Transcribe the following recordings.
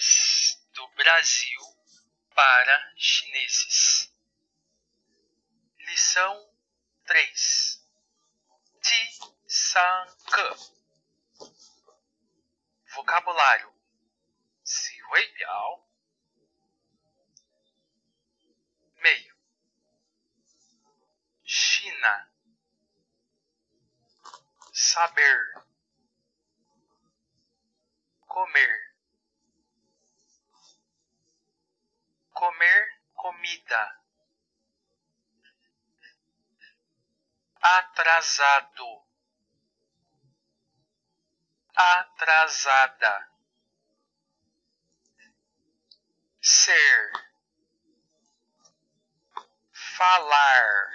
Do Brasil para chineses. Lição 3. Ti san ke. Vocabulário. Si hui biao. Meio. China. Saber. Comer comida. Atrasado. Atrasada. Ser. Falar.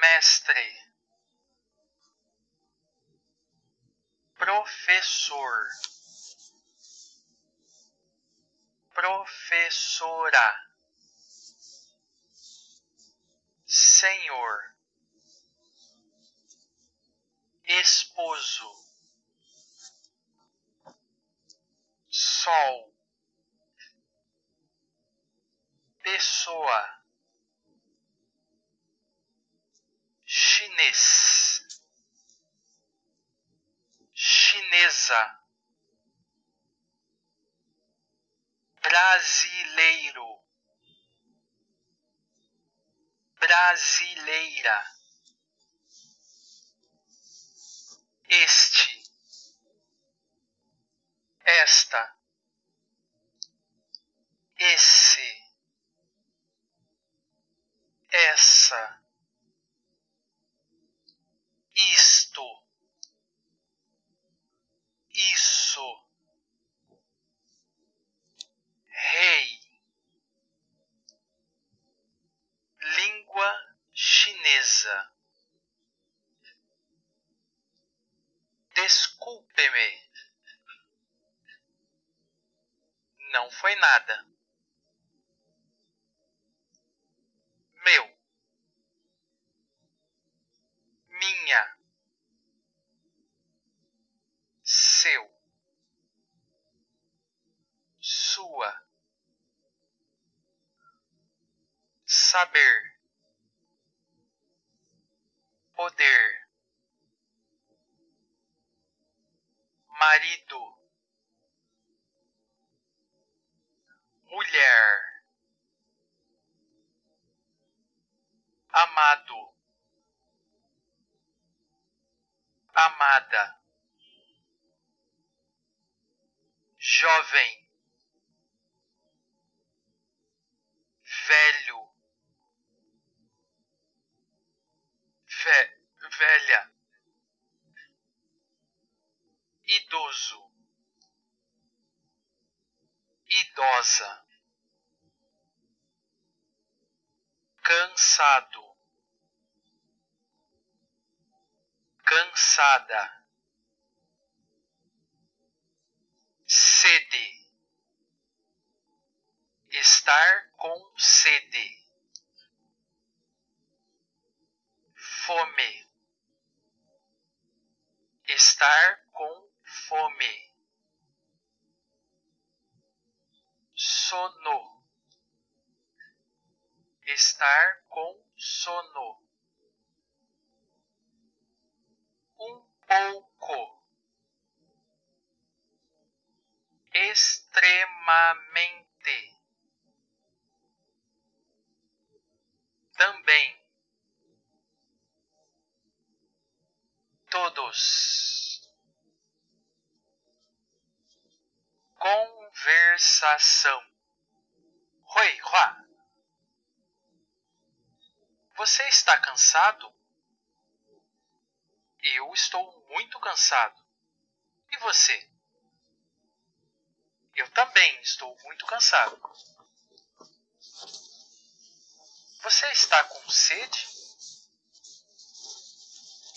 Mestre. Professor. Professora. Senhor. Esposo. Sol. Pessoa. Chinês. Chinesa. Brasileiro. Brasileira. Este. Esta. Esse. Essa. Isto. Isso. Desculpe-me. Não foi nada. Meu. Minha. Seu. Sua. Saber. Poder. Marido. Mulher. Amado. Amada. Jovem. Velho. Ve velha. Idoso. Idosa. Cansado. Cansada. Sede. Estar com sede. Fome. Estar com fome. Sono. Estar com sono. Um pouco. Extremamente. Também. Todos. Conversação. Hui Hua. Você está cansado? Eu estou muito cansado. E você? Eu também estou muito cansado. Você está com sede?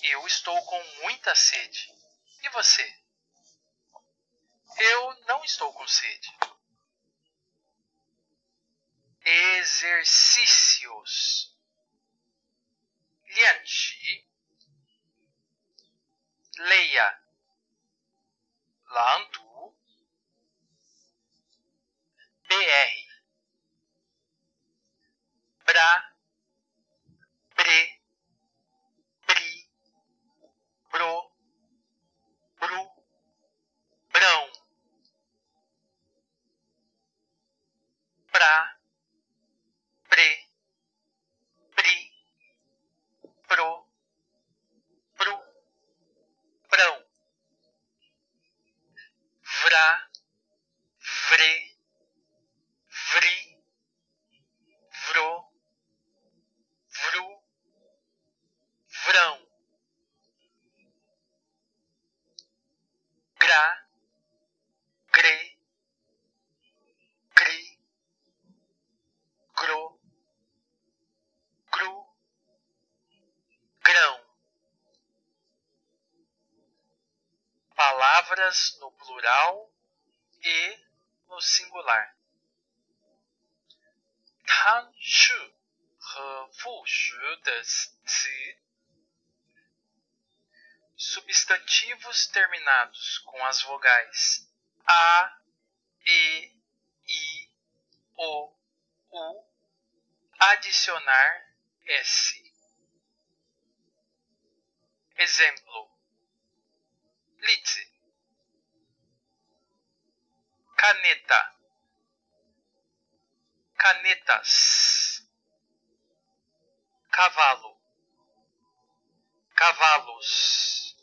Eu estou com muita sede. E você? Eu não estou com sede. Exercícios. Lianxi. Leia. lantu, br, bra, bre, vre, Palavras no plural e no singular. 它是和复数的词 substantivos terminados com as vogais a, e, i, o, u, adicionar s. Exemplo: 例子 caneta, canetas, cavalo, cavalos,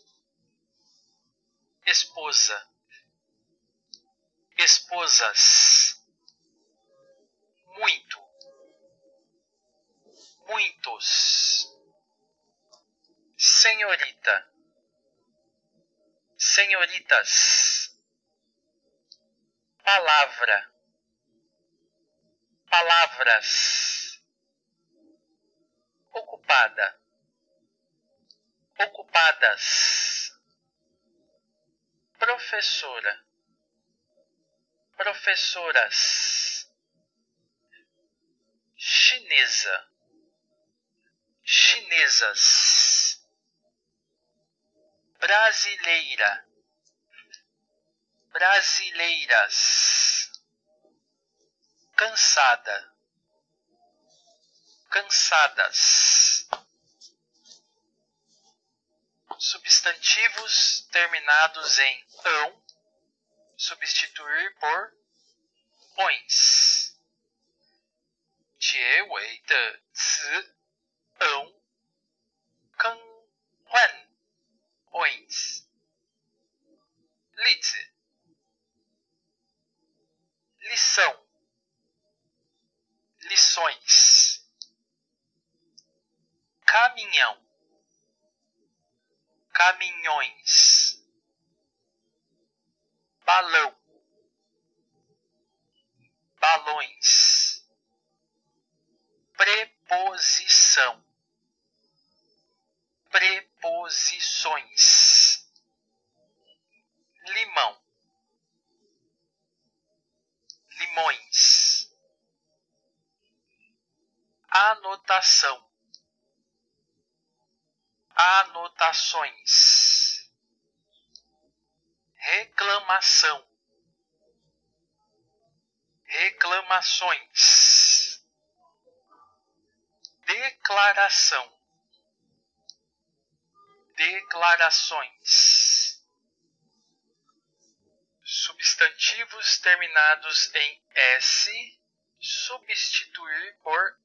esposa, esposas, muito, muitos, senhorita, senhoritas, palavra, palavras, ocupada, ocupadas, professora, professoras, chinesa, chinesas, brasileira, brasileiras, cansada, cansadas. Substantivos terminados em ão, substituir por ões. 结尾的词 balões, preposição, preposições. Limão, limões, anotação, anotações, reclamação, reclamações, declaração, declarações substantivos terminados em s substituir por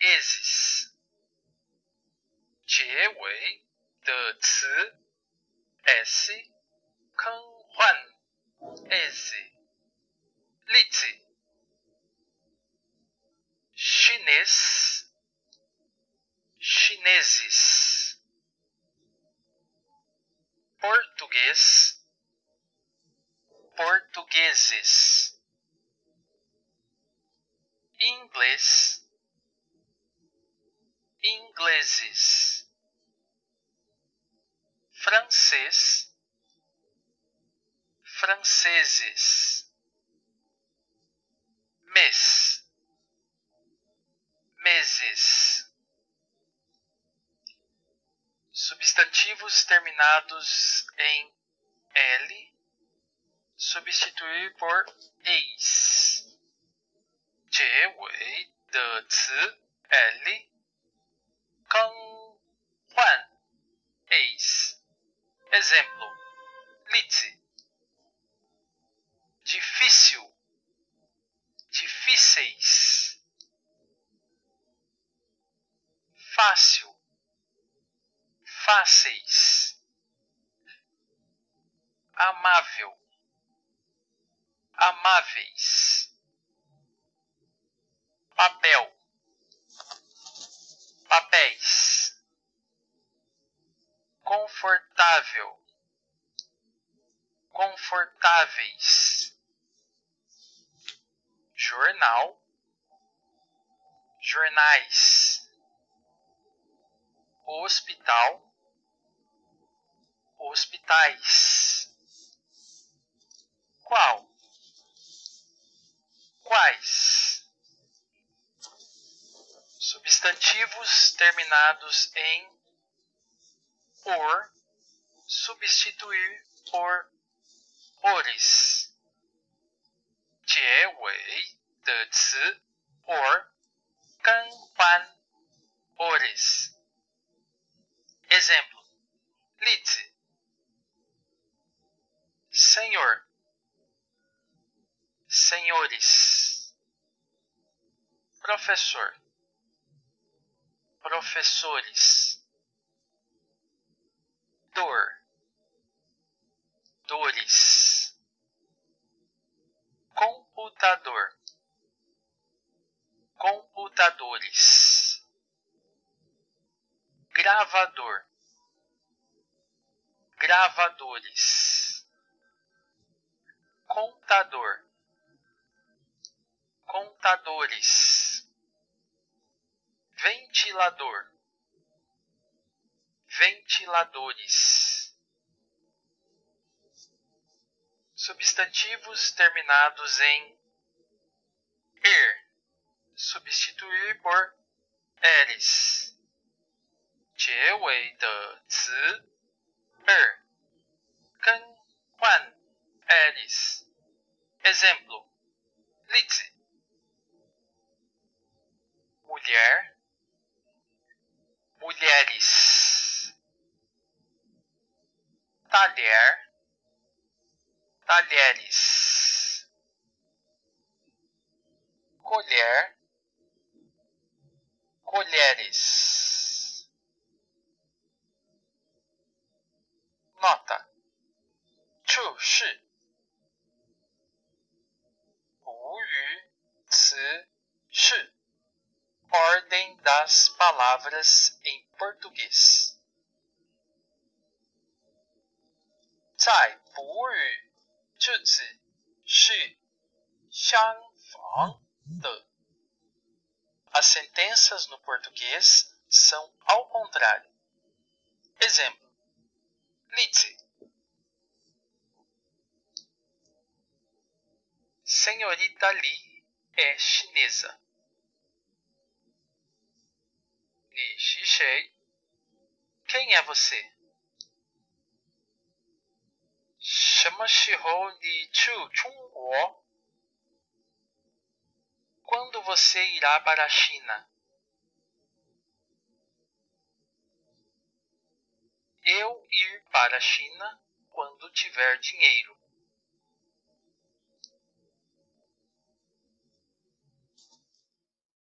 esses. 结尾的词 s 更换 s 例子 chinês. Chineses. Português. Portugueses, inglês, ingleses, francês, franceses, mês, meses. Substantivos terminados em L substituir por ex. 结尾的词 L amáveis, papel, papéis, confortável, confortáveis. Jornal, jornais, hospital, hospitais. Quais? Substantivos terminados em or, substituir por ores. 结尾的词 or 更换 ores. Exemplo. 例子 Senhor Senhores Professor. Professores. Dor. Dores. Computador, computadores, gravador, gravadores, contador, contadores, ventilador, ventiladores substantivos terminados em er, substituir por eres. 结尾的词 er 更换 eres. Exemplo: 例子 mulher, mulheres, talher talheres, colher, colheres. Nota: 注释补语词是 Ordem das palavras em português. Zai pu, Yu Zi Shi Xiang Fang De. As sentenças no português são ao contrário. Exemplo: Lize. Senhorita Li é chinesa. Nishishei. Quem é você? Shamashihou ni chu Chungguo. Quando você irá para a China? Eu ir para a China quando tiver dinheiro.